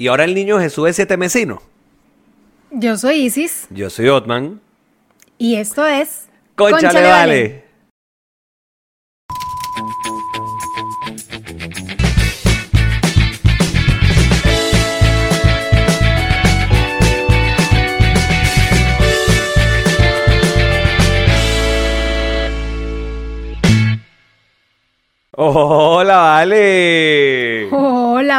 Y ahora el niño Jesús es siete mesino. Yo soy Isis Yo soy Otman. y esto es. Concha, le vale. Hola, vale.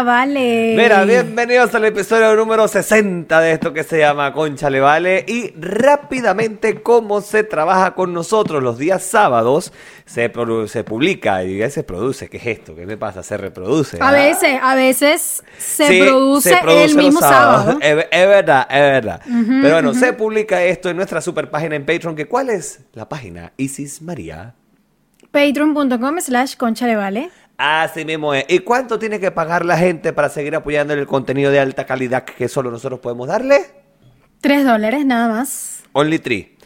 Vale. Mira, bienvenidos al episodio número 60 de esto que se llama Concha Le Vale. Y rápidamente, cómo se trabaja con nosotros los días sábados, se, se publica y se produce. ¿Qué es esto? ¿Qué me pasa? Se reproduce. A veces, a veces se, Sí, produce, se produce el mismo sábado. Es, es verdad, es verdad. Pero bueno, se publica esto en nuestra super página en Patreon. que ¿Cuál es la página? Isis María. Patreon.com slash concha le vale. Así mismo es. ¿Y cuánto tiene que pagar la gente para seguir apoyando el contenido de alta calidad que solo nosotros podemos darle? Tres dólares nada más. Only three.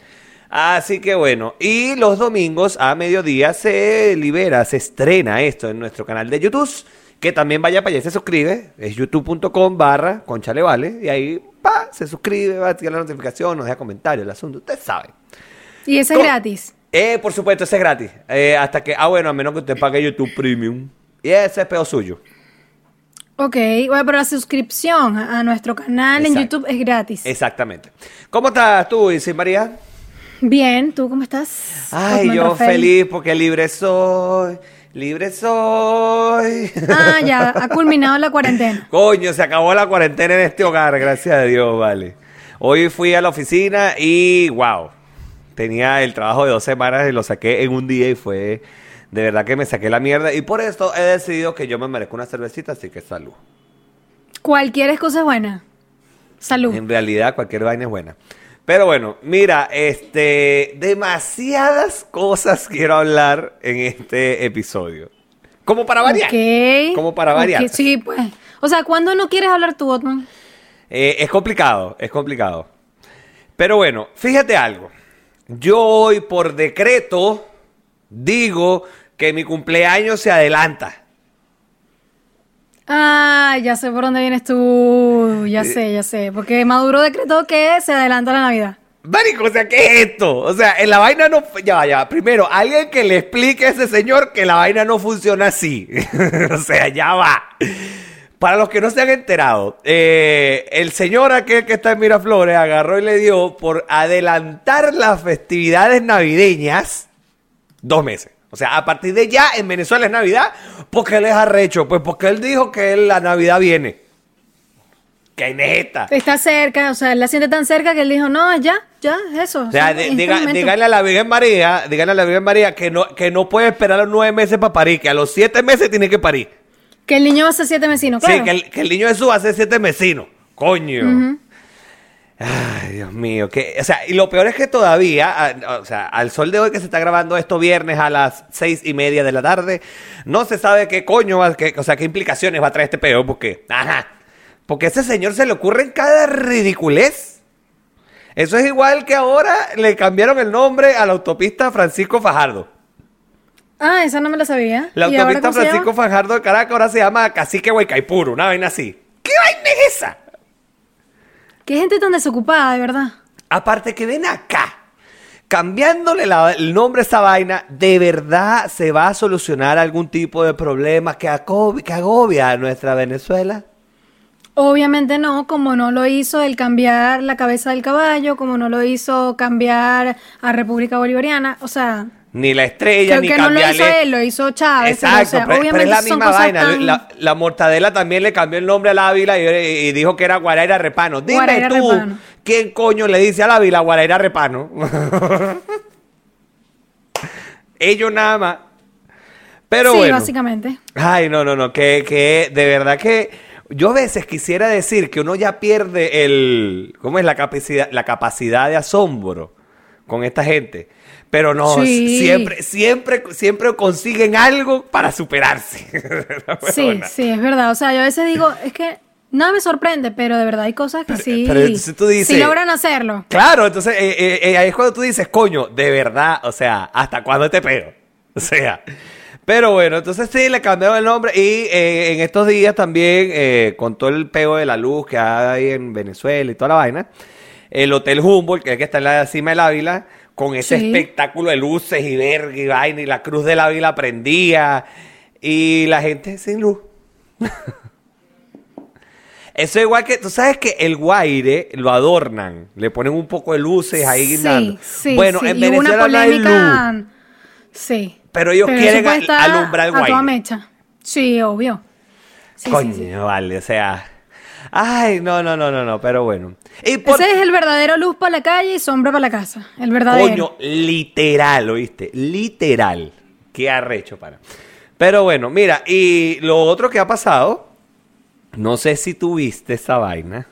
Así que bueno, y los domingos a mediodía se libera, se estrena esto en nuestro canal de YouTube. Que también vaya para allá y se suscribe. Es youtube.com barra conchalevale. Y ahí pa, se suscribe, va a tirar la notificación, nos deja comentarios, el asunto. Usted sabe. Y ese es gratis. Eh, por supuesto, ese es gratis. Eh, hasta que, ah, bueno, a menos que usted pague YouTube Premium. Y ese es peor suyo. Ok, bueno, pero la suscripción a nuestro canal en. YouTube es gratis. Exactamente. ¿Cómo estás tú, Isis María? Bien, ¿tú cómo estás? Ay, yo Rafael. feliz porque libre soy. Libre soy. Ah, ya, ha culminado la cuarentena. Coño, se acabó la cuarentena en este hogar, gracias a Dios, vale. Hoy fui a la oficina y, wow, tenía el trabajo de dos semanas y lo saqué en un día y fue, de verdad que me saqué la mierda. Y por esto he decidido que yo me merezco una cervecita, así que salud. Cualquier cosa es buena. Salud. En realidad, cualquier vaina es buena. Pero bueno, mira, este, demasiadas cosas quiero hablar en este episodio. Como para variar. Ok. Como para variar. Sí, pues. O sea, ¿cuándo no quieres hablar tú, Otman? Eh, es complicado, es complicado. Pero bueno, fíjate algo. Yo hoy por decreto digo que mi cumpleaños se adelanta. Ah, ya sé por dónde vienes tú. Ya sé, ya sé. Porque Maduro decretó que se adelanta la Navidad. Marico, o sea, ¿qué es esto? O sea, en la vaina no... Ya, va, ya. va. Primero, alguien que le explique a ese señor que la vaina no funciona así. o sea, ya va. Para los que no se han enterado, eh, el señor aquel que está en Miraflores agarró y le dio por adelantar las festividades navideñas dos meses. O sea, a partir de ya en Venezuela es Navidad, porque él es arrecho. Pues porque él dijo que él- la Navidad viene. Que neta. Está cerca, o sea, él la siente tan cerca que él dijo, no, ya, ya, eso. O sea, este díganle a la Virgen María, díganle a la Virgen María que no, que no puede esperar los nueve meses para parir, que a los siete meses tiene que parir. Que el niño va a ser siete vecinos, claro. Sí, que el, que el niño Jesús va a ser siete mesinos. Coño. Ay, Dios mío. Que, o sea, y lo peor es que todavía, a- o sea, al sol de hoy que se está grabando esto viernes a las seis y media de la tarde, no se sabe qué coño, va, qué- o sea, qué implicaciones va a traer este peo, porque, ajá, porque a ese señor se le ocurre en cada ridiculez. Eso es igual que ahora le cambiaron el nombre a la autopista Francisco Fajardo. Ah, esa no me la sabía. La ¿Y ahora autopista Francisco? Fajardo de Caracas ahora se llama Cacique Huaycaipuro, una vaina así. ¿Qué vaina es esa? Qué gente tan desocupada, de verdad. Aparte que ven acá, cambiándole la- el nombre a esa vaina, ¿de verdad se va a solucionar algún tipo de problema que, que agobia a nuestra Venezuela? Obviamente no, como no lo hizo el cambiar la cabeza del caballo, como no lo hizo cambiar a República Bolivariana, o sea, Ni la estrella, que, ni que no lo hizo cambiarle... él, lo hizo Chávez. pero, Exacto, o sea, pero, pero es la misma vaina. tan- La, la mortadela también le cambió el nombre al Ávila y, y dijo que era Guaraira Repano. Dime Guaraira tú, Repano. ¿quién coño le dice al Ávila Guaraira Repano? Ellos nada más. Pero sí, bueno. básicamente. Ay, no, no, no, que, que de verdad que yo a veces quisiera decir que uno ya pierde el, ¿cómo es la capacidad, la capacidad de asombro con esta gente? Pero no, Sí. siempre, siempre, siempre consiguen algo para superarse. Sí, sí, es verdad. O sea, yo a veces digo, es que nada me sorprende, pero de verdad hay cosas que sí, pero entonces tú dices- sí logran hacerlo. Claro, entonces eh, eh, eh, ahí es cuando tú dices, coño, de verdad, o sea, ¿hasta cuándo te pego? O sea, Pero bueno, entonces sí, le cambiaron el nombre y eh, en estos días también, eh, con todo el pego de la luz que hay en Venezuela y toda la vaina, el Hotel Humboldt, que es que está en la cima del Ávila, con ese Sí. espectáculo de luces y verga y vaina, y la cruz del Ávila prendía, y la gente sin luz. Eso es igual que, tú sabes que el guaire lo adornan, le ponen un poco de luces ahí guindando. Sí, sí, bueno, sí. en una Venezuela no hay luz. polémica. Sí. Pero ellos quieren al- alumbrar el a toda guaire. mecha. Sí, obvio. Coño, vale, o sea. Ay, no, no, no, no, no, pero bueno. Y por, Ese es el verdadero luz para la calle y sombra para la casa. El verdadero. coño, literal, ¿oíste? Literal. Qué arrecho, para. Pero bueno, mira, y lo otro que ha pasado, no sé si tuviste esa vaina.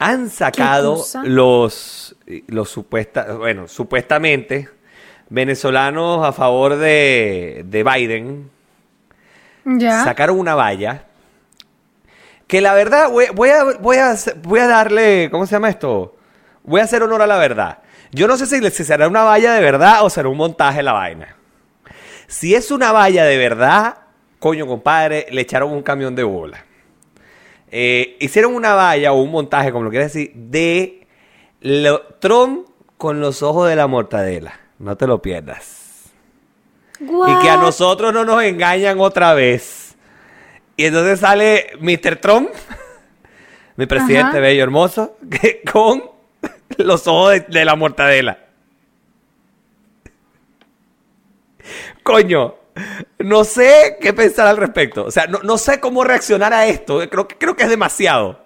Han sacado los, los supuesta, bueno, supuestamente venezolanos a favor de, de Biden. Ya. sacaron una valla que la verdad voy, voy a, voy, a, voy a darle, ¿cómo se llama esto? Voy a hacer honor a la verdad. Yo no sé si, si será una valla de verdad o será un montaje la vaina. Si es una valla de verdad, coño compadre, le echaron un camión de bola. Eh, hicieron una valla o un montaje, como lo quieras decir, de lo- Trump con los ojos de la mortadela. No te lo pierdas. Y que a nosotros no nos engañan otra vez. Y entonces sale Mr. Trump, mi presidente Ajá. bello hermoso, que- con los ojos de, de la mortadela. Coño, no sé qué pensar al respecto. O sea, no, no sé cómo reaccionar a esto. Creo, que- creo que es demasiado.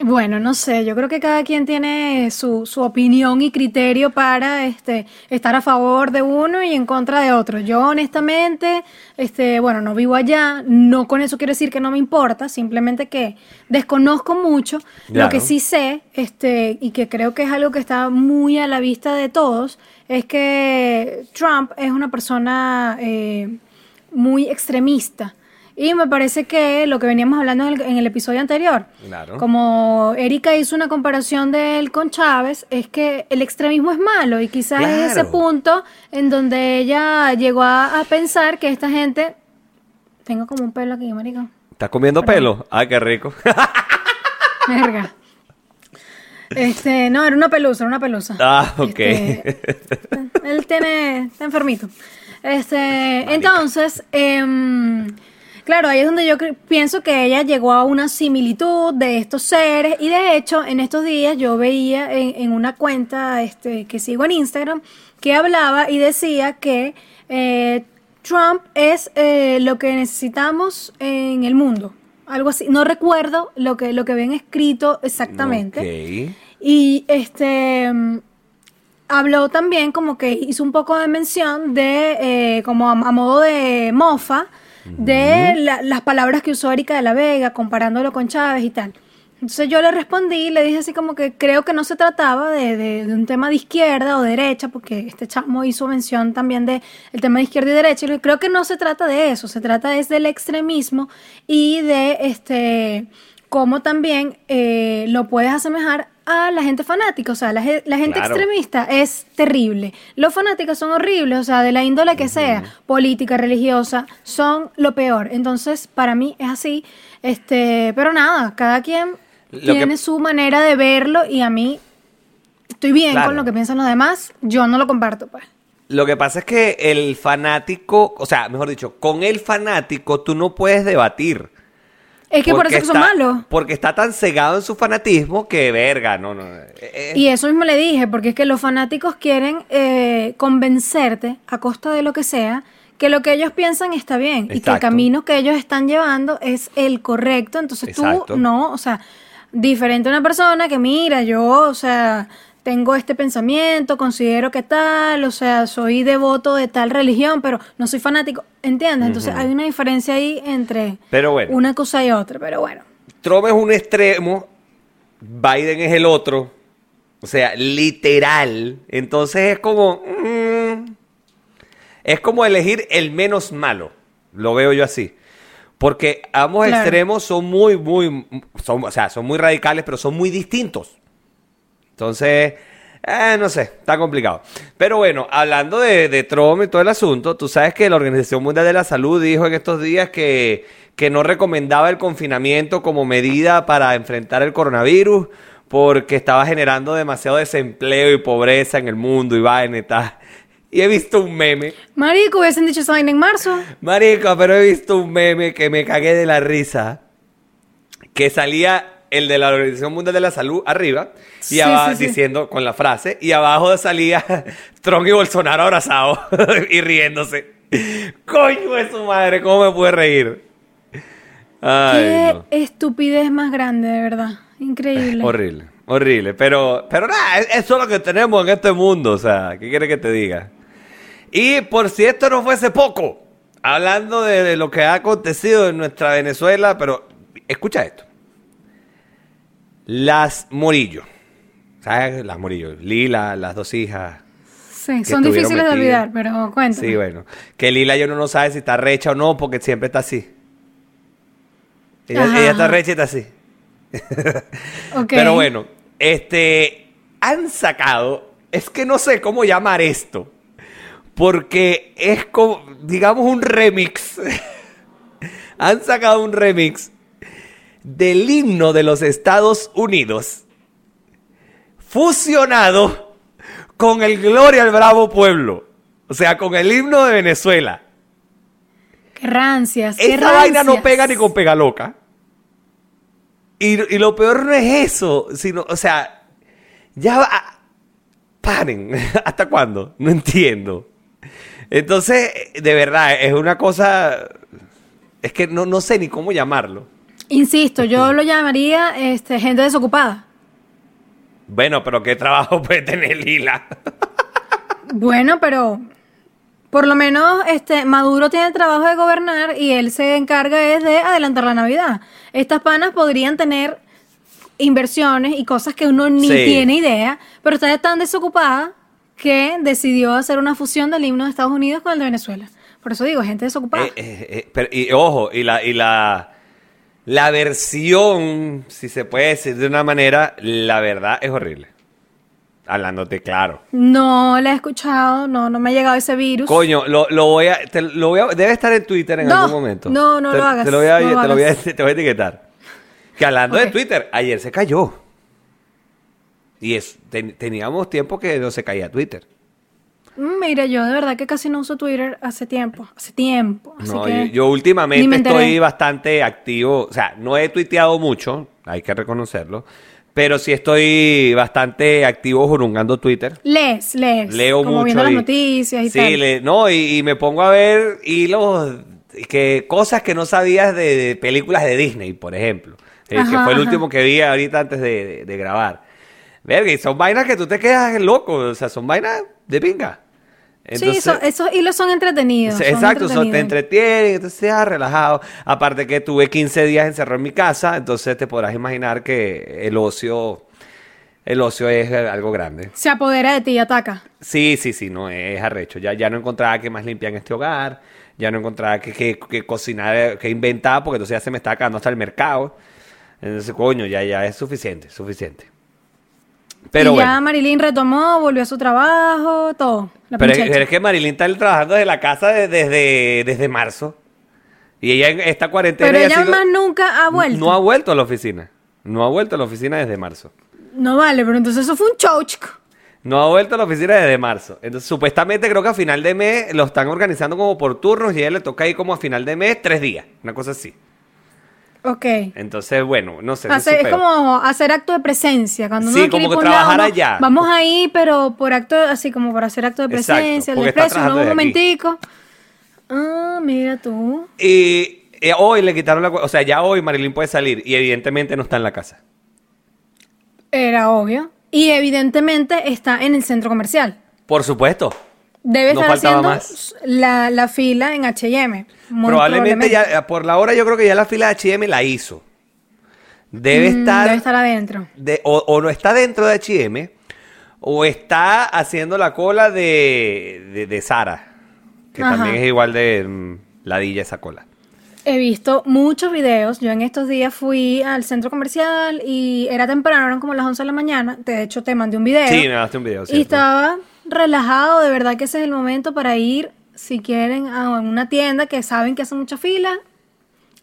Bueno, no sé, yo creo que cada quien tiene su, su opinión y criterio para este, estar a favor de uno y en contra de otro. Yo honestamente, este, bueno, no vivo allá, no con eso quiero decir que no me importa, simplemente que desconozco mucho. Lo que sí sé, este, y que creo que es algo que está muy a la vista de todos, es que Trump es una persona eh, muy extremista. Y me parece que lo que veníamos hablando en el, en el episodio anterior, Claro. como Erika hizo una comparación de él con Chávez, es que el extremismo es malo y quizás es ese punto en donde ella llegó a, a pensar que esta gente... Tengo como un pelo aquí, marico. ¿Estás comiendo pelo? Ay, qué rico. Verga. Este, no, era una pelusa, era una pelusa. Ah, ok. Este, él tiene, está enfermito. Este, entonces, em, claro, ahí es donde yo pienso que ella llegó a una similitud de estos seres y de hecho en estos días yo veía en, en una cuenta este, que sigo en Instagram que hablaba y decía que eh, Trump es eh, lo que necesitamos en el mundo. Algo así. No recuerdo lo que, lo que habían escrito exactamente. Y este habló también como que hizo un poco de mención de, eh, como a, a modo de mofa, de la- las palabras que usó Erika de la Vega, comparándolo con Chávez y tal. Entonces yo le respondí y le dije así como que creo que no se trataba de, de- de un tema de izquierda o derecha, porque este chamo hizo mención también de el tema de izquierda y derecha. Y creo que no se trata de eso, se trata es del extremismo y de este cómo también eh, lo puedes asemejar a la gente fanática. O sea, la, la gente Claro. extremista es terrible. Los fanáticos son horribles, o sea, de la índole que sea, política, religiosa, son lo peor. Entonces, para mí es así. Este, pero nada, cada quien Lo que- tiene su manera de verlo y a mí estoy bien Claro. con lo que piensan los demás. Yo no lo comparto, pues. Lo que pasa es que el fanático, o sea, mejor dicho, con el fanático tú no puedes debatir. Es que por eso que son está- malos. Porque está tan cegado en su fanatismo que verga, no, no. eh, eh, Y eso mismo le dije, porque es que los fanáticos quieren eh, convencerte, a costa de lo que sea, que lo que ellos piensan está bien y que el camino que ellos están llevando es el correcto. Entonces Exacto. tú no, o sea, diferente a una persona que mira, yo, o sea, tengo este pensamiento, considero que tal, o sea, soy devoto de tal religión, pero no soy fanático, ¿entiendes? Entonces hay una diferencia ahí entre Pero bueno. una cosa y otra, pero bueno. Trump es un extremo, Biden es el otro. O sea, literal. Entonces es como. mm, es como elegir el menos malo. Lo veo yo así. Porque ambos Claro. extremos son muy, muy. Son, o sea, son muy radicales, pero son muy distintos. Entonces, Eh, no sé, está complicado. Pero bueno, hablando de, de Trump y todo el asunto, tú sabes que la Organización Mundial de la Salud dijo en estos días que, que no recomendaba el confinamiento como medida para enfrentar el coronavirus porque estaba generando demasiado desempleo y pobreza en el mundo y vaina y tal. Y he visto un meme. Marico, hubiesen dicho vaina en marzo. Marico, pero he visto un meme que me cagué de la risa. Que salía el de la Organización Mundial de la Salud arriba y Sí, abajo sí, sí. diciendo con la frase y abajo salía Trump y Bolsonaro abrazados y riéndose. Coño de su madre, ¿cómo me puede reír? Ay, Qué no. estupidez más grande, de verdad. Increíble. Horrible, horrible. Pero, pero nada, es- eso es lo que tenemos en este mundo. O sea, ¿qué quiere que te diga? Y por si esto no fuese poco, hablando de lo que ha acontecido en nuestra Venezuela, pero escucha esto. Las Morillo. ¿Sabes? Las Morillo. Lila, las dos hijas. Sí, son difíciles de olvidar, pero cuéntame. Sí, bueno. Que Lila yo no, no sabe si está recha o no, porque siempre está así. Ella, ella está recha y está así. Ok. Pero bueno, este han sacado, es que no sé cómo llamar esto, porque es como, digamos, un remix. han sacado un remix del himno de los Estados Unidos, fusionado con el Gloria al Bravo Pueblo, o sea, con el himno de Venezuela. Qué rancias. qué Esa vaina no pega ni con pega loca. Y, y lo peor no es eso, sino, o sea, ya va. Paren, ¿hasta cuándo? No entiendo. Entonces, de verdad, es una cosa. Es que no, no sé ni cómo llamarlo. Insisto, yo lo llamaría este, gente desocupada. Bueno, pero ¿qué trabajo puede tener Lila? Bueno, pero por lo menos este Maduro tiene el trabajo de gobernar y él se encarga es de adelantar la Navidad. Estas panas podrían tener inversiones y cosas que uno ni Sí. tiene idea, pero está tan desocupada que decidió hacer una fusión del himno de Estados Unidos con el de Venezuela. Por eso digo, gente desocupada. Eh, eh, eh, pero- y ojo, y la, y la, la versión, si se puede decir de una manera, la verdad es horrible. Hablándote claro. No la he escuchado, no, no me ha llegado ese virus. Coño, lo, lo voy a, te- lo voy a- debe estar en Twitter en No, algún momento. no, no Te- lo hagas, Te lo voy a, no te lo voy a, te voy a etiquetar. Que hablando de Twitter, ayer se cayó. Y es, ten- teníamos tiempo que no se caía Twitter. Mm, Mira, yo de verdad que casi no uso Twitter hace tiempo, hace tiempo. Así No, que yo, últimamente estoy bastante activo. O sea, no he tuiteado mucho, hay que reconocerlo. Pero sí estoy bastante activo jurungando Twitter. Lees, lees. Leo como mucho. viendo las y- noticias y sí, tal. le- no, y, y me pongo a ver hilos, que cosas que no sabías de, de películas de Disney, por ejemplo. eh, que fue el ajá. último que vi ahorita antes de, de- de grabar. Verga, y son vainas que tú te quedas loco, o sea, son vainas de pinga. Sí, so- esos hilos son entretenidos. Son Exacto, son- te entretienen, entonces ya relajado. Aparte que tuve 15 días encerrado en mi casa, entonces te podrás imaginar que el ocio, el ocio es algo grande. Se apodera de ti y ataca. Sí, sí, sí, no, es arrecho. Ya, ya no encontraba qué más limpiar en este hogar, ya no encontraba qué, qué- qué cocinar, qué inventar, porque entonces ya se me estaba acabando hasta el mercado. Entonces, coño, ya, ya es suficiente, suficiente. Pero y ya. Marilyn retomó, volvió a su trabajo, todo. La Pero es, pinchecha. pero es que Marilyn está trabajando desde la casa de- desde, desde marzo. Y ella en esta cuarentena. Pero ella más nunca ha vuelto. No ha vuelto a la oficina. No ha vuelto a la oficina desde marzo. No vale, pero entonces eso fue un show, chico. No ha vuelto a la oficina desde marzo. Entonces, supuestamente creo que a final de mes lo están organizando como por turnos y a ella le toca ir como a final de mes tres días. Una cosa así. Ok. Entonces, bueno, no sé. Hacer- es como hacer acto de presencia. Cuando uno Sí, no como que por lado, trabajar uno, allá. Vamos ahí, pero por acto, así como para hacer acto de Exacto, presencia, el porque está desprecio, uno un aquí. momentico. Ah, mira tú. Y eh, hoy le quitaron la... O sea, ya hoy Marilyn puede salir y evidentemente no está en la casa. Era obvio. Y evidentemente está en el centro comercial. Por supuesto. Debe No estar haciendo más. la, la fila en H&M. Probablemente ya, eh, por la hora yo creo que ya la fila de H&M la hizo. Debe Mm, estar... Debe estar adentro. de- o, o no está dentro de H&M o está haciendo la cola de, de, de Sara, que Ajá. también es igual de mm, ladilla esa cola. He visto muchos videos. Yo en estos días fui al centro comercial y era temprano, eran como las 11 de la mañana. De hecho, te mandé un video. Sí, me daste un video. Y estaba relajado, de verdad que ese es el momento para ir, si quieren, a una tienda que saben que hace mucha fila,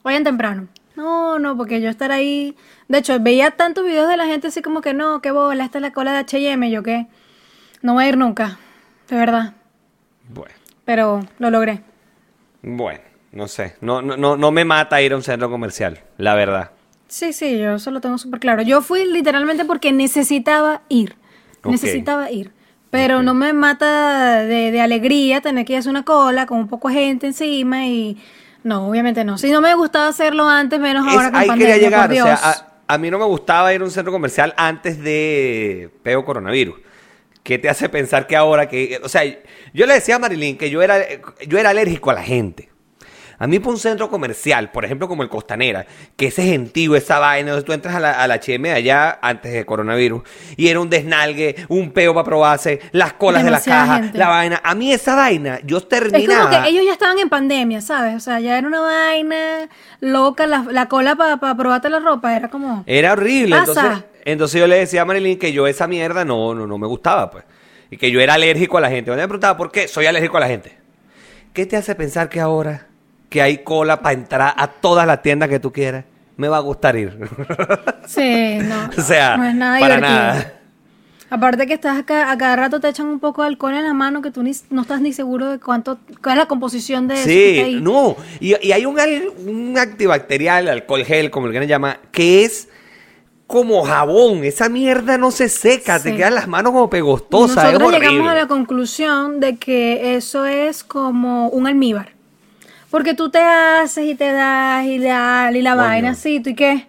vayan temprano. No, no, porque yo estar ahí... De hecho, veía tantos videos de la gente así como que no, qué bola, esta es la cola de H&M, yo que no voy a ir nunca, de verdad, Bueno, pero lo logré. bueno, no sé. No, no, no, no me mata ir a un centro comercial, la verdad. Sí, sí, yo eso lo tengo súper claro. Yo fui literalmente porque necesitaba ir. Ok. Necesitaba ir. Pero no me mata de, de alegría tener que ir a hacer una cola con un poco de gente encima y... No, obviamente no. Si no me gustaba hacerlo antes, menos Es- ahora con ahí pandemia, quería llegar. por O sea, Dios. a, a mí no me gustaba ir a un centro comercial antes de peo coronavirus. ¿Qué te hace pensar que ahora que... O sea, yo le decía a Marilyn que yo era, yo era alérgico a la gente. A mí por un centro comercial, por ejemplo como el Costanera, que ese gentío, esa vaina, donde tú entras a la, a la HM allá antes de coronavirus, y era un desnalgue, un peo para probarse, las colas de la caja, gente. la vaina. A mí esa vaina, yo Es terminaba... como que ellos ya estaban en pandemia, ¿sabes? O sea, ya era una vaina loca, la, la cola para probarte la ropa, era como... Era horrible. Pasa. Entonces, entonces yo le decía a Marilyn que yo esa mierda no, no, no me gustaba, pues. Y que yo era alérgico a la gente. Cuando me preguntaba por qué, soy alérgico a la gente. ¿Qué te hace pensar que ahora que hay cola para entrar a todas las tiendas que tú quieras, me va a gustar ir? Sí, no. o sea, no es nada para divertido. nada. Aparte que estás acá, a cada rato te echan un poco de alcohol en la mano que tú ni, no estás ni seguro de cuánto, cuál es la composición de eso que está Sí, no. Y, y hay un, un antibacterial, alcohol gel, como el que le llama, que es como jabón. Esa mierda no se seca, te Sí. quedan las manos como pegostosas. es Nosotros llegamos a la conclusión de que eso es como un almíbar. Porque tú te haces y te das y la, y la Coño. vaina así, ¿tú y qué?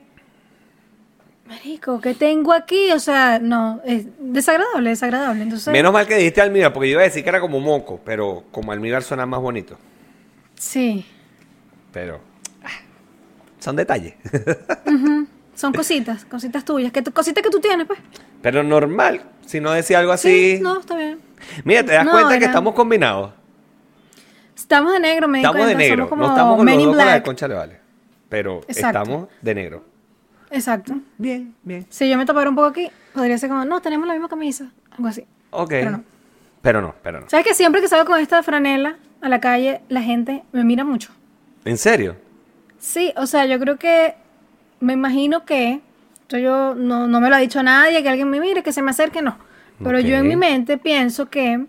Marico, ¿qué tengo aquí? O sea, no, es desagradable, desagradable. Entonces, Menos mal que dijiste almíbar, porque yo iba a decir que era como moco, pero como almíbar suena más bonito. sí, Pero ah, son detalles. son cositas, cositas tuyas, que tú- cositas que tú tienes, pues. pero normal, si no decía algo así. Sí, no, está bien. Mira, te das No, cuenta que era- estamos combinados. Estamos de negro, me Estamos de negro. somos como No estamos con Men los in dos con la de. Concha le vale. Pero Exacto. estamos de negro. Exacto. Bien, bien. Si yo me tapara un poco aquí, podría ser como, no, tenemos la misma camisa, algo así. Ok. Pero no. Pero no, pero no. ¿Sabes que siempre que salgo con esta franela a la calle, la gente me mira mucho? ¿En serio? Sí, o sea, yo creo que me imagino que yo no, no me lo ha dicho nadie, que alguien me mire, que se me acerque, no. Pero yo en mi mente pienso que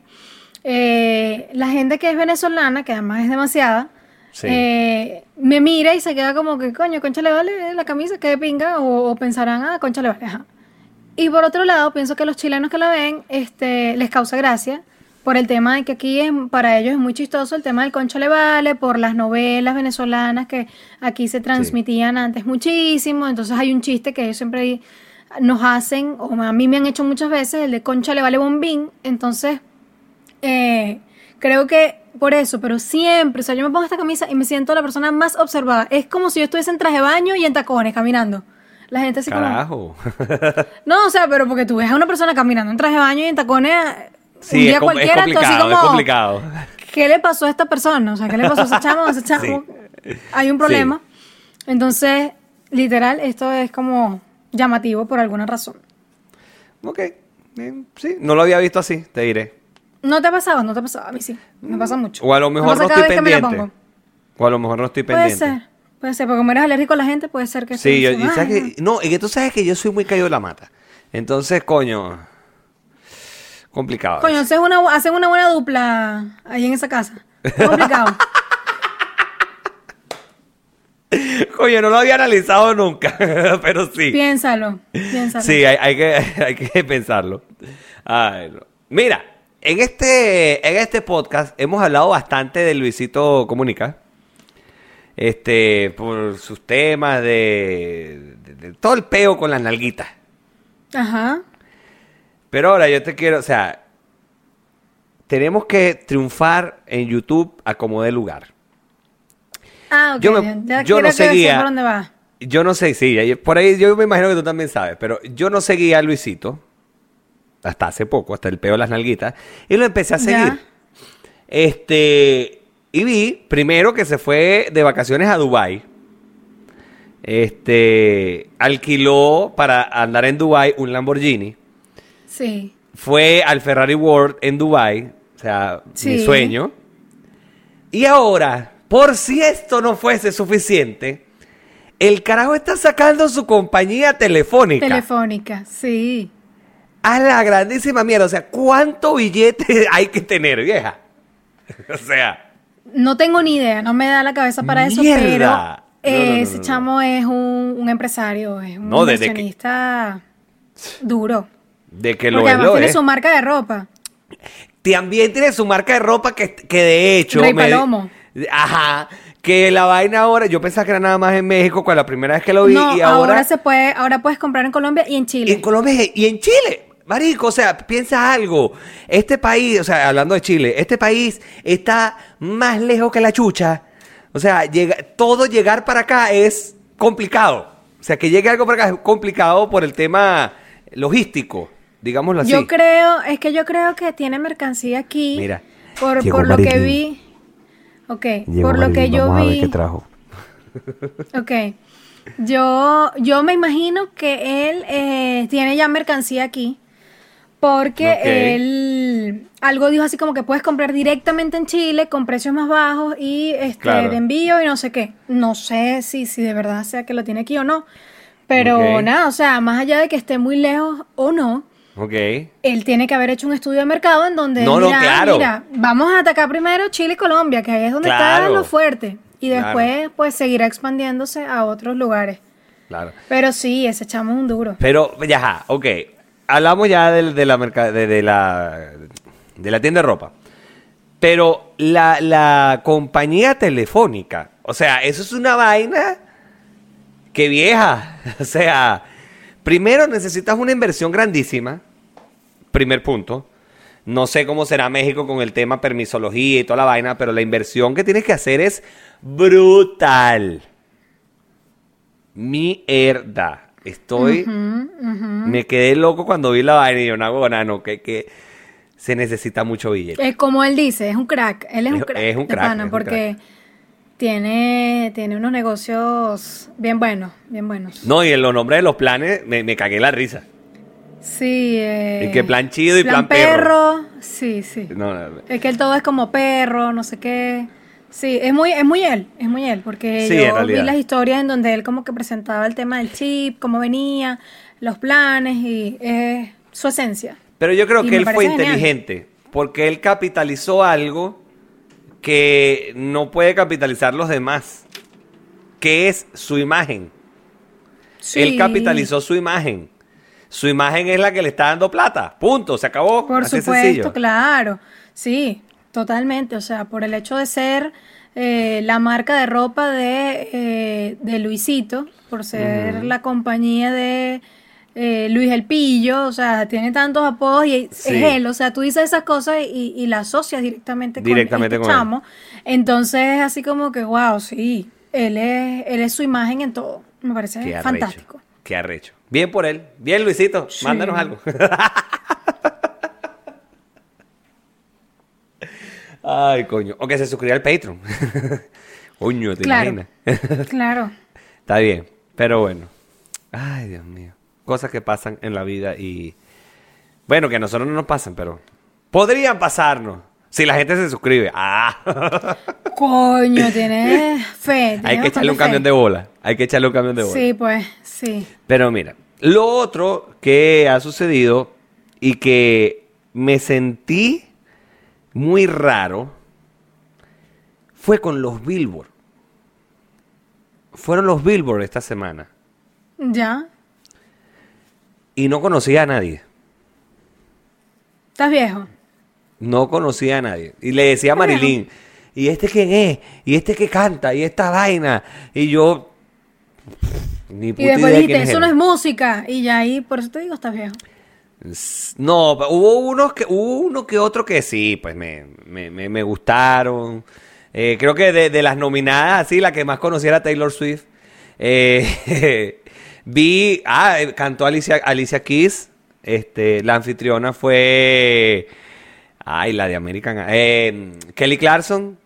eh, la gente que es venezolana, que además es demasiada, Sí. eh, me mira y se queda como que, coño, concha le vale la camisa, que de pinga, o, o pensarán, ah, concha le vale, ajá. Y por otro lado, pienso que los chilenos que la ven, este, les causa gracia por el tema de que aquí es, para ellos es muy chistoso el tema del concha le vale, por las novelas venezolanas que aquí se transmitían antes muchísimo, entonces hay un chiste que ellos siempre nos hacen, o a mí me han hecho muchas veces, el de concha le vale bombín, entonces eh, creo que por eso, pero siempre, o sea, yo me pongo esta camisa y me siento la persona más observada. Es como si yo estuviese en traje de baño y en tacones caminando. La gente así como... Carajo. No, o sea, pero porque tú ves a una persona caminando en traje de baño y en tacones un día es, es cualquiera, así complicado, como... es complicado. ¿Qué le pasó a esta persona? O sea, ¿qué le pasó a ese chamo? A ese chamo. Hay un problema. Entonces, literal, esto es como llamativo por alguna razón. Ok. Sí, no lo había visto así, te diré. ¿No te ha pasado? No te ha pasado. A mí sí. Me pasa mucho. O a lo Me mejor no estoy me pendiente. O a lo mejor no estoy Puede pendiente. ser. Puede ser, porque como eres alérgico a la gente, puede ser que Sí, yo, y sabes que, no, y que tú sabes que yo soy muy caído de la mata. Entonces, coño, complicado. Coño, hacen una, hacen una buena dupla ahí en esa casa. Es complicado. Coño, no lo había analizado nunca, pero sí. piénsalo, piénsalo. Sí, hay, hay que, hay que pensarlo. Ay, no. Mira, en este, en este podcast hemos hablado bastante de Luisito Comunica. Este, por sus temas de, de- de todo el peo con las nalguitas. Ajá. Pero ahora yo te quiero, o sea, tenemos que triunfar en YouTube a como dé lugar. Ah, ok. Yo me- ya yo no seguía- por dónde va. Yo no sé, sí, por ahí yo me imagino que tú también sabes, pero yo no seguía a Luisito hasta hace poco, hasta el peo de las nalguitas, y lo empecé a seguir. Ya. Este, Y vi, primero, que se fue de vacaciones a Dubai. Este, alquiló para andar en Dubai un Lamborghini. Sí. Fue al Ferrari World en Dubai, o sea, mi sueño. Y ahora, por si esto no fuese suficiente, el carajo está sacando su compañía telefónica. Telefónica, sí. A la grandísima mierda. O sea, ¿cuánto billete hay que tener, vieja? o sea, No tengo ni idea, no me da la cabeza para eso, pero no, eh, no, no, ese chamo es un, un empresario, es un que- inversionista duro. de que lo Porque es, además lo tiene es. su marca de ropa. También tiene su marca de ropa que, que de hecho... Rey Palomo. Ajá. Que la vaina ahora, yo pensaba que era nada más en México con la primera vez que lo vi no, y ahora, ahora, se puede, ahora puedes comprar en Colombia y en Chile. en Colombia y en Chile. Marico, o sea, piensa algo. Este país, o sea, hablando de Chile, este país está más lejos que la chucha. O sea, llega, todo llegar para acá es complicado. O sea, que llegue algo para acá es complicado por el tema logístico, digámoslo así. Yo creo, es que yo creo que tiene mercancía aquí. Mira, por, llegó por lo que vi. Ok, por lo que yo vi. trajo. Ok. Yo, yo me imagino que él eh, tiene ya mercancía aquí. Porque él algo dijo así como que puedes comprar directamente en Chile con precios más bajos y este Claro. de envío y no sé qué. No sé si, si de verdad sea que lo tiene aquí o no. Pero nada, o sea, más allá de que esté muy lejos o no, Ok. él tiene que haber hecho un estudio de mercado en donde No, él no, claro. mira, vamos a atacar primero Chile y Colombia, que ahí es donde está lo fuerte. Y después, pues, seguirá expandiéndose a otros lugares. Claro. Pero sí, ese chamo es un duro. Pero, ya, ok. Hablamos ya de la tienda de ropa. Pero la, la compañía telefónica, o sea, eso es una vaina que vieja. O sea, primero necesitas una inversión grandísima. Primer punto. No sé cómo será México con el tema permisología y toda la vaina, pero la inversión que tienes que hacer es brutal. Mierda. Estoy. Me quedé loco cuando vi la vaina y yo, no, no, que, que se necesita mucho billete. Es como él dice, es un crack. Él es, un crack. es un de crack, pana, es un porque tiene, tiene unos negocios bien buenos, bien buenos. No, y en los nombres de los planes me, me cagué la risa. Sí. Eh, Y que plan chido y plan perro. Sí, sí. No, no, Es que él todo es como perro, no sé qué. Sí, es muy, es muy él, es muy él, porque Sí, yo vi las historias en donde él como que presentaba el tema del chip, cómo venía, los planes y es su esencia. Pero yo creo Y que él fue genial. inteligente, porque él capitalizó algo que no puede capitalizar los demás, que es su imagen. Él Sí, capitalizó su imagen. Su imagen es la que le está dando plata. Punto, se acabó. Por Así supuesto, sencillo. claro. Sí, totalmente. O sea, por el hecho de ser eh, la marca de ropa de, eh, de Luisito, por ser la compañía de eh, Luis El Pillo, o sea, tiene tantos apodos y Sí. es él. O sea, tú dices esas cosas y, y la asocias directamente, Directamente con con este él. chamo. Entonces es así como que, wow, sí, él es, él es su imagen en todo. Me parece Qué fantástico. Qué arrecho. Bien por él. Bien, Luisito. Sí. Mándanos algo. Ay, coño. O que se suscriba al Patreon. coño, ¿te Claro. imaginas? Claro. Está bien. Pero bueno. Ay, Dios mío. Cosas que pasan en la vida y... Bueno, que a nosotros no nos pasan, pero... Podrían pasarnos. Si la gente se suscribe. Ah. Coño, tienes fe. Hay que echarle un camión de bola. Hay que echarle un camión de bola. Sí, pues, sí. Pero mira, lo otro que ha sucedido y que me sentí muy raro fue con los Billboard. Fueron los Billboard esta semana ¿Ya? y no conocía a nadie. ¿Estás viejo? No conocía a nadie. Y le decía a Marilyn, ¿y este quién es? ¿Y este que canta? ¿Y esta vaina? Y yo... Ni Y puta después idea de dijiste, quién es eso él. no es música. Y ya ahí, por eso te digo, estás viejo. No, hubo unos que, hubo uno que otro que sí, pues me, me, me, me gustaron. Eh, creo que de, de las nominadas, así, la que más conocía era Taylor Swift. Eh, vi, ah, eh, cantó Alicia, Alicia Keys. Este, la anfitriona fue, ay, la de American, eh, Kelly Clarkson.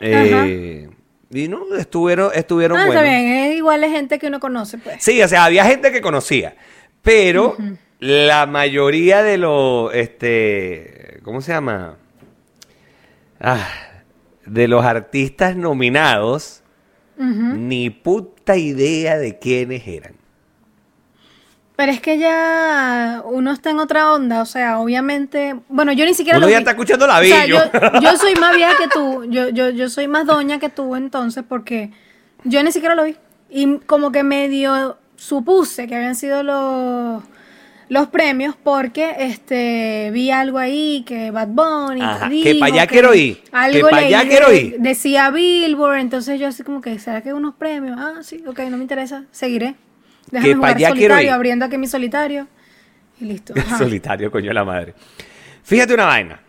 Y no, estuvieron, estuvieron Ah, buenos. está bien, es igual de gente que uno conoce, pues. Sí, o sea, había gente que conocía, pero la mayoría de los, este, ¿cómo se llama? Ah, de los artistas nominados, ni puta idea de quiénes eran. Pero es que ya uno está en otra onda, o sea, obviamente, bueno, yo ni siquiera Uno lo ya vi. está escuchando la O sea, Billo. yo, yo soy más vieja que tú, yo, yo, yo soy más doña que tú entonces, porque yo ni siquiera lo vi. Y como que medio supuse que habían sido los, los premios porque este vi algo ahí que Bad Bunny Ajá, que dijo pa' allá quiero ir, Algo que pa' leí allá quiero ir. Decía Billboard, entonces yo así como que, ¿será que unos premios? Ah, sí, ok, no me interesa, seguiré. Déjame pa' jugar allá quiero solitario, ir. abriendo aquí mi solitario. Y listo. Ajá. Solitario, coño de la madre. Fíjate una vaina.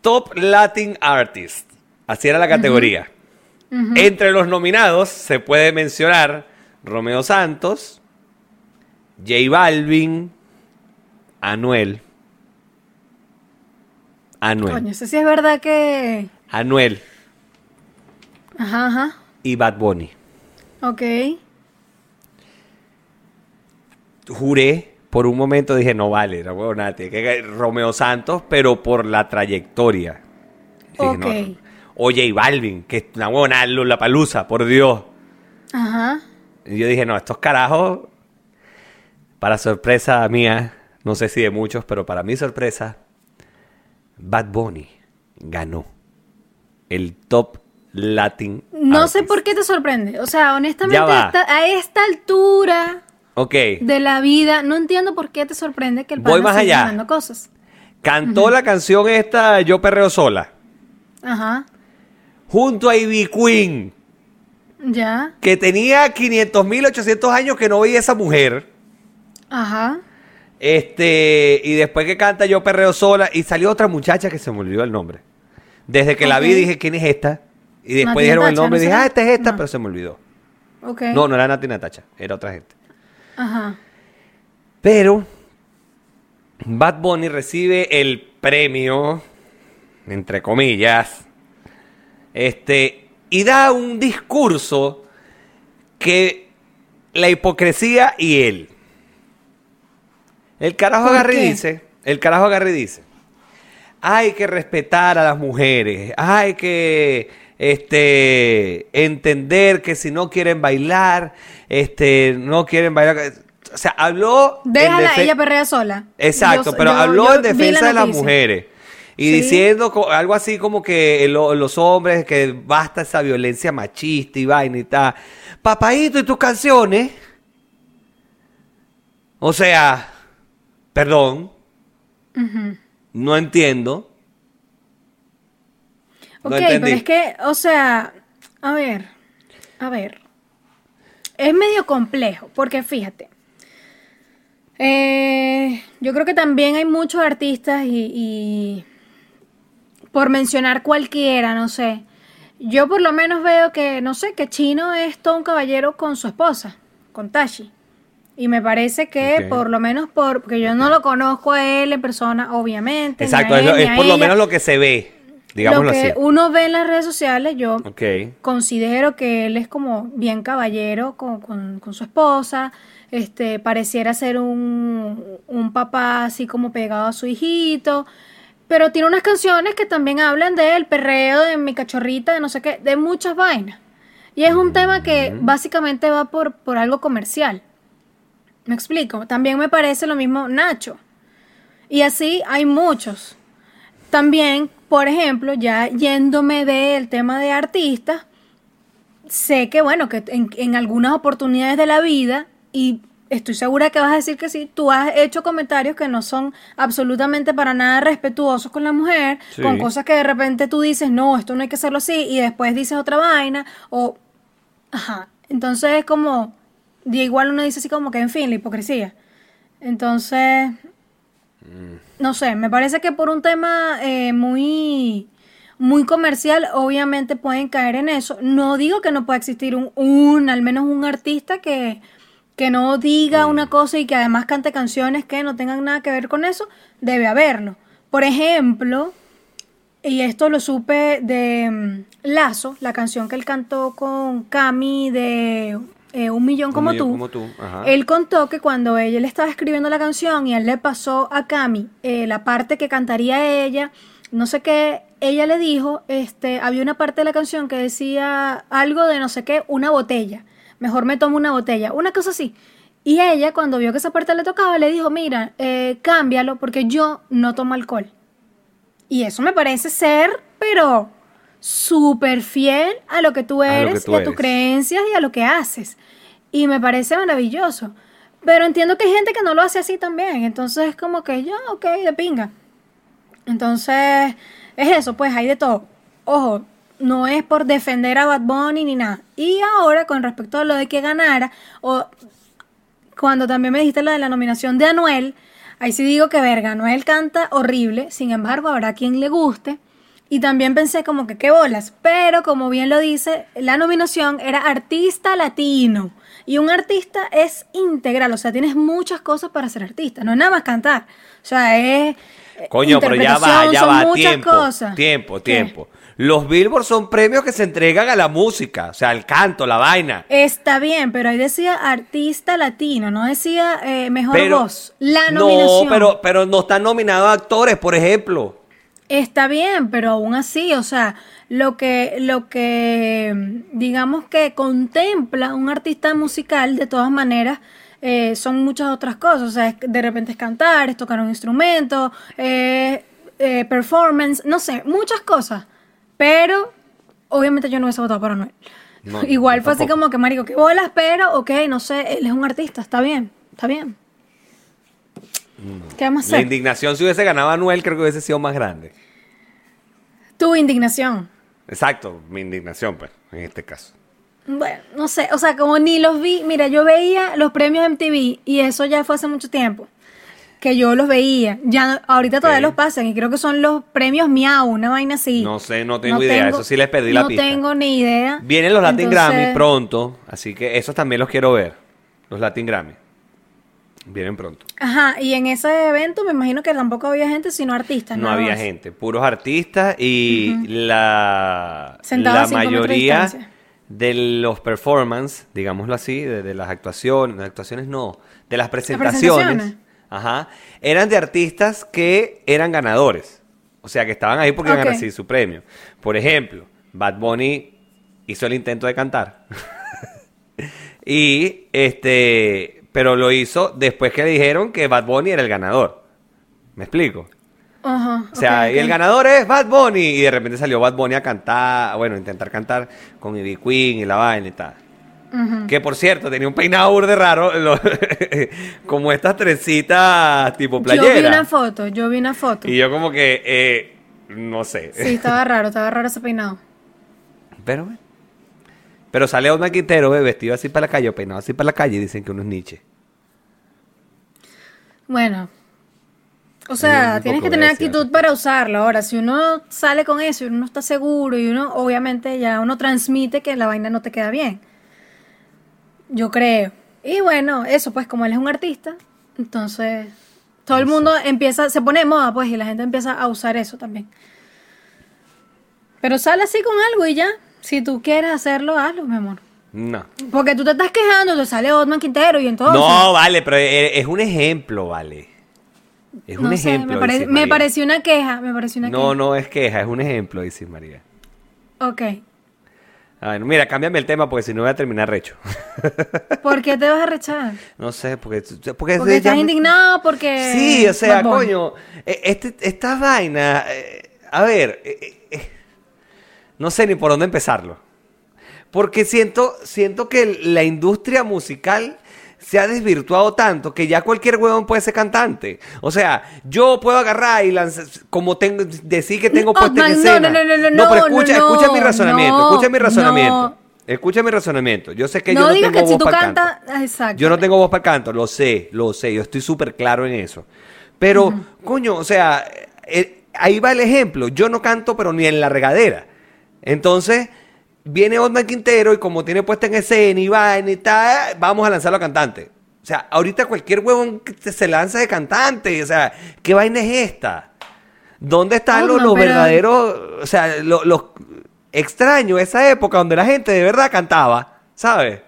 Top Latin Artist. Así era la categoría. Entre los nominados se puede mencionar Romeo Santos, J Balvin, Anuel. Anuel. Coño, eso sí es verdad que. Anuel Ajá, ajá. y Bad Bunny. Ok. Juré, por un momento dije, no vale, no, huevona, tiene que Romeo Santos, pero por la trayectoria. Dije, Ok. no, no. O J Balvin, que es una buena la palusa, por Dios. Ajá. Y yo dije, no, estos carajos, para sorpresa mía, no sé si de muchos, pero para mi sorpresa, Bad Bunny ganó el top Latin. No sé por qué te sorprende. O sea, honestamente, a esta- a esta altura de la vida, no entiendo por qué te sorprende que el Voy más allá. ganando cosas. cantó la canción esta Yo Perreo Sola, Ajá. junto a Ivy Queen, Ya. que tenía 500 mil, 800 años que no veía esa mujer. Ajá. Este, y después que canta Yo Perreo Sola, y salió otra muchacha que se me olvidó el nombre. Desde que la vi dije, ¿quién es esta? Y después Nati dijeron el nombre y ¿no dije, ah, esta es esta, No. pero se me olvidó. No, no era Nati Natacha, era otra gente. Ajá. Pero Bad Bunny recibe el premio, entre comillas, este, y da un discurso que la hipocresía y él. El carajo ¿Por agarra y dice, el carajo agarra y dice, hay que respetar a las mujeres, hay que este entender que si no quieren bailar, este no quieren bailar, o sea, habló Déjala, ella perrea sola. Exacto, Yo- pero yo- habló yo en la defensa de las mujeres. Y Sí. diciendo algo así como que lo- los hombres, que basta esa violencia machista y vaina y tal. Papaito, ¿y tus canciones? O sea, perdón, no entiendo. Ok, pero es que, o sea, a ver, a ver. Es medio complejo, porque fíjate. eh, yo creo que también hay muchos artistas y, y por mencionar cualquiera, no sé. Yo por lo menos veo que, no sé, que Chino es todo un caballero con su esposa, con Tashi. Y me parece que por lo menos por, porque yo no lo conozco a él en persona, obviamente. Exacto, es, por lo menos lo que se ve, digámoslo lo que así. uno ve en las redes sociales, yo considero que él es como bien caballero con, con- con su esposa. Este, pareciera ser un, un papá así como pegado a su hijito. Pero tiene unas canciones que también hablan del perreo, de mi cachorrita, de no sé qué, de muchas vainas. Y es un tema que básicamente va por, por algo comercial. Me explico. También me parece lo mismo Nacho. Y así hay muchos. También, por ejemplo, ya yéndome del tema de artistas, sé que, bueno, que en, en algunas oportunidades de la vida, y estoy segura que vas a decir que sí, tú has hecho comentarios que no son absolutamente para nada respetuosos con la mujer, Sí. con cosas que de repente tú dices, no, esto no hay que hacerlo así, y después dices otra vaina, o... Ajá. Entonces es como, de igual uno dice así como que, en fin, la hipocresía. Entonces, no sé, me parece que por un tema eh, muy, muy comercial, obviamente pueden caer en eso. No digo que no pueda existir un, un al menos un artista que, que no diga una cosa y que además cante canciones que no tengan nada que ver con eso, debe haberlo. Por ejemplo, y esto lo supe de mm, Lazo, la canción que él cantó con Cami de eh, Un Millón como millón tú. como tú, ajá. Él contó que cuando ella le estaba escribiendo la canción y él le pasó a Cami eh, la parte que cantaría ella, no sé qué, ella le dijo, este, había una parte de la canción que decía algo de no sé qué, una botella. Mejor me tomo una botella, una cosa así. Y ella, cuando vio que esa parte le tocaba, le dijo, mira, eh, cámbialo porque yo no tomo alcohol. Y eso me parece ser, pero súper fiel a lo que tú A que eres tú y a tus creencias y a lo que haces. Y me parece maravilloso. Pero entiendo que hay gente que no lo hace así también. Entonces es como que ya, ok, de pinga. Entonces, es eso, pues hay de todo. Ojo, no es por defender a Bad Bunny ni nada. Y ahora, con respecto a lo de que ganara, o cuando también me dijiste lo de la nominación de Anuel, ahí sí digo que verga, Anuel canta horrible, sin embargo, habrá quien le guste. Y también pensé como que qué bolas, pero como bien lo dice, la nominación era artista latino. Y un artista es integral, o sea, tienes muchas cosas para ser artista, no es nada más cantar. O sea, es... eh, Coño, pero ya va, ya va, muchas tiempo, cosas. tiempo, ¿Qué? tiempo. Los Billboard son premios que se entregan a la música, o sea, al canto, la vaina. Está bien, pero ahí decía artista latino, no decía eh, mejor Pero, voz. La no, nominación. pero, pero no están nominados actores, por ejemplo. Está bien, pero aún así, o sea, lo que, lo que digamos que contempla un artista musical, de todas maneras, eh, son muchas otras cosas. O sea, es- de repente es cantar, es tocar un instrumento, eh, eh, performance, no sé, muchas cosas. Pero, obviamente yo no hubiese votado por Anuel. No, Igual fue así como que, marico, qué bolas, pero, ok, no sé, él es un artista, está bien, está bien. ¿Qué vamos a La indignación si hubiese ganado Anuel creo que hubiese sido más grande. Tu indignación. Exacto, mi indignación, pues, en este caso. Bueno, no sé, o sea, como ni los vi, mira, yo veía los premios MTV y eso ya fue hace mucho tiempo que yo los veía. Ya ahorita todavía los pasan y creo que son los premios Miau, una vaina así. No sé, no tengo idea, eso sí les perdí la no pista. No tengo ni idea. Vienen los Latin Entonces, Grammy pronto, así que esos también los quiero ver. Los Latin Grammy. Vienen pronto. Ajá, y en ese evento me imagino que tampoco había gente, sino artistas. No había más. gente, puros artistas y la, Sentados la a cinco metros de mayoría distancia. de los performance, digámoslo así, de, de las actuaciones, de actuaciones no, de las presentaciones, presentaciones. ajá, eran de artistas que eran ganadores. O sea, que estaban ahí porque iban a recibir su premio. Por ejemplo, Bad Bunny hizo el intento de cantar. y este, pero lo hizo después que le dijeron que Bad Bunny era el ganador. ¿Me explico? Ajá, O sea, y el ganador es Bad Bunny. Y de repente salió Bad Bunny a cantar, bueno, intentar cantar con Ivy Queen y la vaina y tal. Ujú. Que por cierto, tenía un peinado burde raro, lo- como estas trencitas tipo Yo vi una playera. foto, yo vi una foto. Y yo como que, eh, no sé. Sí, estaba raro, estaba raro ese peinado. Pero, bueno. Pero sale Osma Quintero ve, vestido así para la calle, o peinado así para la calle y dicen que uno es Nietzsche. Bueno. O sea, un tienes que tener actitud para usarlo. Ahora, si uno sale con eso y uno no está seguro y uno, obviamente, ya uno transmite que la vaina no te queda bien. Yo creo. Y bueno, eso pues como él es un artista, entonces todo el mundo empieza, se pone de moda pues y la gente empieza a usar eso también. Pero sale así con algo y ya. Si tú quieres hacerlo, hazlo, mi amor. No. Porque tú te estás quejando, te sale Otman Quintero y entonces... No, vale, pero e- es un ejemplo, vale. Es un sé, ejemplo. me, pare- pareció una queja, me pareció una No, no es queja, es un ejemplo, dice María. queja. Ok. Bueno, mira, cámbiame el tema porque si no voy a terminar recho. ¿Por qué te vas a rechazar? no sé, porque... Porque, estás indignado porque... Sí, o sea, coño, eh, este, esta vaina, eh, a ver, eh, no sé ni por dónde empezarlo. Porque siento, siento que la industria musical se ha desvirtuado tanto que ya cualquier huevón puede ser cantante. O sea, yo puedo agarrar y lanzar, como tengo, decir que tengo Oh, puesta en man, no, escena. no, no, no, no, pero no, escucha, no, escucha mi razonamiento, no, escucha mi razonamiento. no. Escucha mi razonamiento. Yo sé que no yo no digas tengo que si voz tú para el cantas... canto. Ah, Exacto. Yo no tengo voz para el canto, lo sé, lo sé, yo estoy súper claro en eso. Pero, coño, o sea, eh, ahí va el ejemplo. Yo no canto, pero ni en la regadera. Entonces, viene Osman Quintero y como tiene puesta en escena y vaina y tal, vamos a lanzarlo a cantante. O sea, ahorita cualquier huevón que se lanza de cantante. O sea, ¿qué vaina es esta? ¿Dónde están los, no, los pero- verdaderos, o sea, lo- los extraños, esa época donde la gente de verdad cantaba, ¿sabes?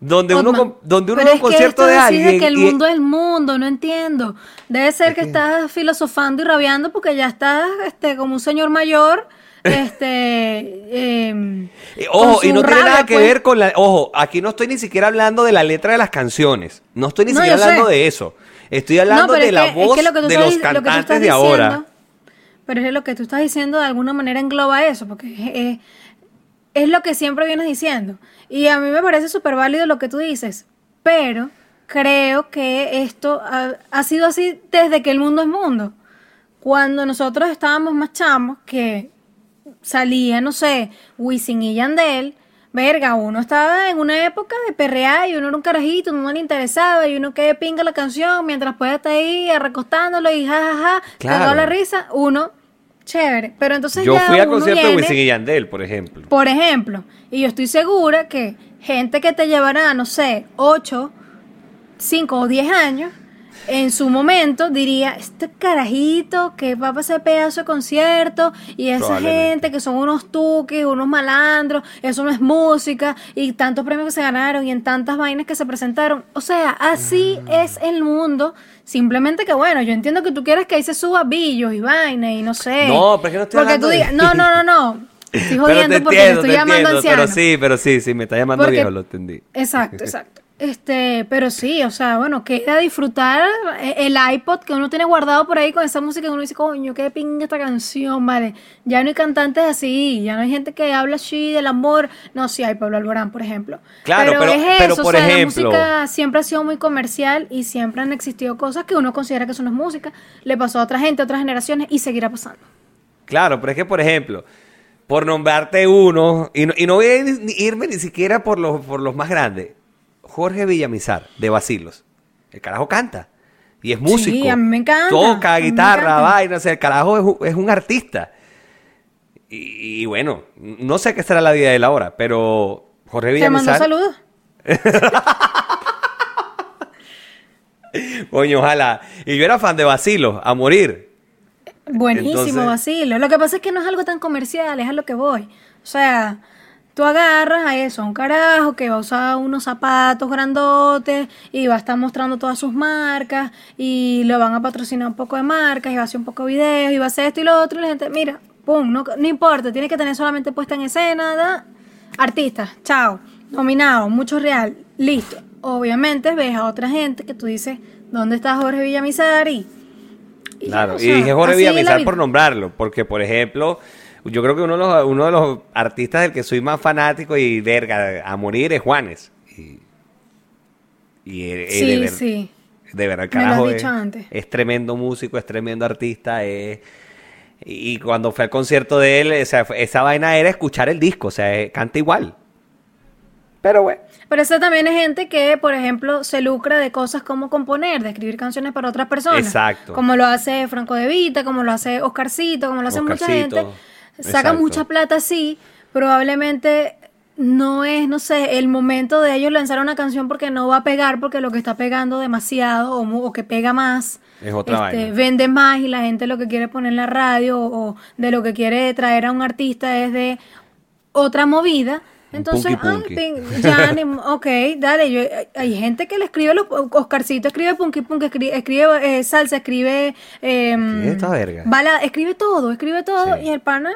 Donde uno, donde uno pero un que concierto esto de alguien que el y- mundo es el mundo, no entiendo. Debe ser que estás filosofando y rabiando porque ya estás este, como un señor mayor. Este. em, Eh, Ojo, y no tiene nada que pues. ver con la... Ojo, aquí no estoy ni siquiera hablando de la letra de las canciones. No estoy ni No, siquiera hablando sé. de eso. Estoy hablando de es la que- es voz que de los lo cantantes de ahora. diciendo- Pero es que lo que tú estás diciendo de alguna manera engloba eso, porque es lo que siempre vienes diciendo. Y a mí me parece súper válido lo que tú dices, pero creo que esto ha, ha sido así desde que el mundo es mundo. Cuando nosotros estábamos más chamos, que salía, no sé, Wisin y Yandel, verga, uno estaba en una época de perrear y uno era un carajito, no le interesaba y uno que pinga la canción mientras puede estar ahí recostándolo y jajaja, Claro. cagado la risa, uno, chévere. Pero entonces Yo ya fui al uno concierto de Wisin y Yandel, por ejemplo. por ejemplo, y yo estoy segura que gente que te llevará, no sé, 8, 5 o 10 años, en su momento diría, este carajito que va para ese pedazo de concierto y esa gente que son unos tuques, unos malandros, eso no es música y tantos premios que se ganaron y en tantas vainas que se presentaron. O sea, así es el mundo. Simplemente que bueno, yo entiendo que tú quieras que ahí se suba billos y vainas y no sé. No, pero es que no estoy Porque hablando tú de- digas, no, no, no, no. Estoy Pero jodiendo porque entiendo, estoy llamando entiendo, anciano. pero sí, pero sí, sí, me está llamando Porque- viejo, lo entendí. Exacto, exacto. Este, pero sí, o sea, bueno, queda disfrutar el iPod que uno tiene guardado por ahí con esa música que uno dice, coño, qué pinga esta canción, vale. Ya no hay cantantes así, ya no hay gente que habla así del amor. No, sí hay Pablo Alborán, por ejemplo. Claro, pero- es pero eso, por o sea, ejemplo- la música siempre ha sido muy comercial y siempre han existido cosas que uno considera que eso no es música. Le pasó a otra gente, a otras generaciones y seguirá pasando. Claro, pero es que, por ejemplo, por nombrarte uno, y no, y no voy a irme ni siquiera por los, por los más grandes, Jorge Villamizar, de Basilos. El carajo canta. Y es músico. a mí me encanta, Toca a mí me guitarra, vaina, o sea, el carajo es, un- es un artista. Y, y bueno, no sé qué será la vida de él ahora, pero Jorge Te mando Villamizar. saludos. Coño, ojalá. Y yo era fan de Basilos, a morir. Buenísimo, Entonces- Basilio. Lo que pasa es que no es algo tan comercial, es a lo que voy. O sea, tú agarras a eso, a un carajo que va a usar unos zapatos grandotes y va a estar mostrando todas sus marcas y lo van a patrocinar un poco de marcas y va a hacer un poco de videos y va a hacer esto y lo otro y la gente, mira, pum, no, no importa, tiene que tener solamente puesta en escena, da, artista, chao, nominado, mucho real, listo. Obviamente ves a otra gente que tú dices, ¿dónde está Jorge Villamizar? Y, y Claro, o y dije Jorge Villamizar por nombrarlo, porque por ejemplo, yo creo que uno de los, uno de los artistas del que soy más fanático y verga a morir es Juanes. Y, y, eh, eh, Sí, de, ver- sí. de verdad, el Me lo has carajo dicho es, antes. es tremendo músico, es tremendo artista. es- y cuando fue al concierto de él, fue- esa vaina era escuchar el disco, o sea, eh, canta igual. Pero bueno. Pero eso también es gente que, por ejemplo, se lucra de cosas como componer, de escribir canciones para otras personas. Exacto. Como lo hace Franco De Vita, como lo hace Oscarcito, como lo hace mucha gente. Saca exacto. mucha plata así. Probablemente no es, no sé, el momento de ellos lanzar una canción porque no va a pegar, porque lo que está pegando demasiado o, o que pega más. Es otra este, vaina. vende más y la gente lo que quiere poner en la radio o, o de lo que quiere traer a un artista es de otra movida. Entonces, punky punky. ay, ya, ok, dale. Yo, hay- gente que le escribe, los, Oscarcito escribe punky punky, escribe, escribe eh, salsa, escribe. Eh, ¿Qué es esta verga? bala- escribe todo, escribe todo. Sí. Y el pana,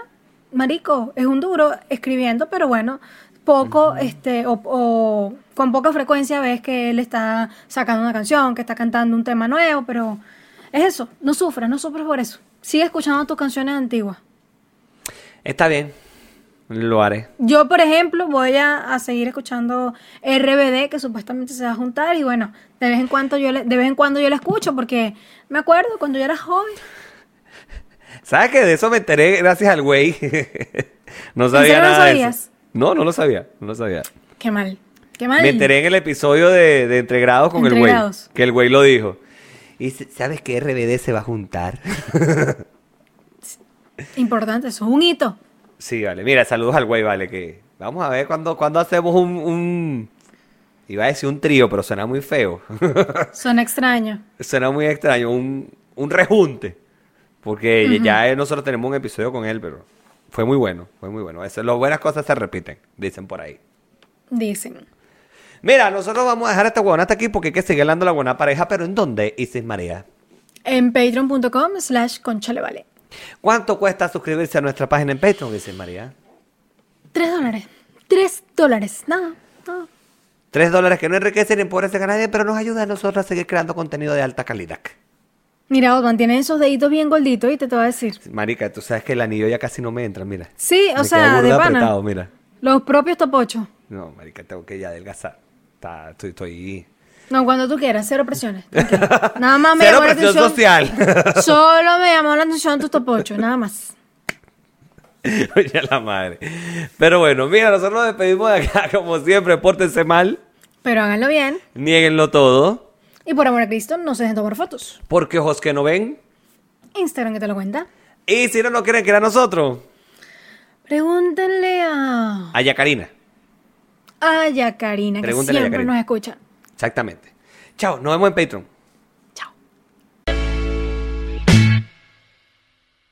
marico, es un duro escribiendo, pero bueno, poco, este, o, o con poca frecuencia ves que él está sacando una canción, que está cantando un tema nuevo, pero es eso, no sufras, no sufras por eso. Sigue escuchando tus canciones antiguas. Está bien, lo haré. Yo, por ejemplo, voy a, a seguir escuchando RBD, que supuestamente se va a juntar, y bueno, de vez en cuando yo le, de vez en cuando yo la escucho, porque me acuerdo cuando yo era joven. ¿Sabes que de eso me enteré gracias al güey? no sabía serio no nada de sabías? eso. No, no lo sabía, no lo sabía. Qué mal, qué mal. Me enteré en el episodio de, de Entregrados con el güey. Que el güey lo dijo. Y ¿sabes que RBD se va a juntar? Importante, eso es un hito. sí, vale. Mira, saludos al güey, vale. Que vamos a ver cuando, cuando hacemos un, un... Iba a decir un trío, pero suena muy feo. Suena extraño. suena muy extraño. Un, un rejunte. Porque ya nosotros tenemos un episodio con él, pero fue muy bueno, fue muy bueno. Eso, las buenas cosas se repiten, dicen por ahí. Dicen. Mira, nosotros vamos a dejar esta huevona hasta aquí porque hay que seguir hablando la buena pareja, pero ¿en dónde, Isis María? En patreon.com slash conchalevale. ¿Cuánto cuesta suscribirse a nuestra página en Patreon, Isis María? Tres dólares. Tres dólares. Nada. nada. Tres dólares que no enriquecen ni empobrecen a nadie, pero nos ayuda a nosotros a seguir creando contenido de alta calidad. Mira, Otman, tiene esos deditos bien gorditos y te voy a decir. Marica, tú sabes que el anillo ya casi no me entra, mira. Sí, o Me sea, de pana. apretado, mira. Los propios topochos. No, marica, tengo que ya adelgazar. Está, estoy, estoy... No, cuando tú quieras, cero presiones. Nada más me Cero llamó la presión atención. social. Solo me llamó la atención tus topochos, nada más. Oye, la madre. Pero bueno, mira, nosotros nos despedimos de acá, como siempre, pórtense mal, Pero háganlo bien. nieguenlo todo, Y por amor a Cristo, no se dejen tomar fotos. porque ojos que no ven, Instagram que te lo cuenta. y si no nos quieren creer a nosotros, Pregúntenle a. a Yacarina. A Yacarina, que a siempre Yacarina. nos escucha. Exactamente. Chao, nos vemos en Patreon.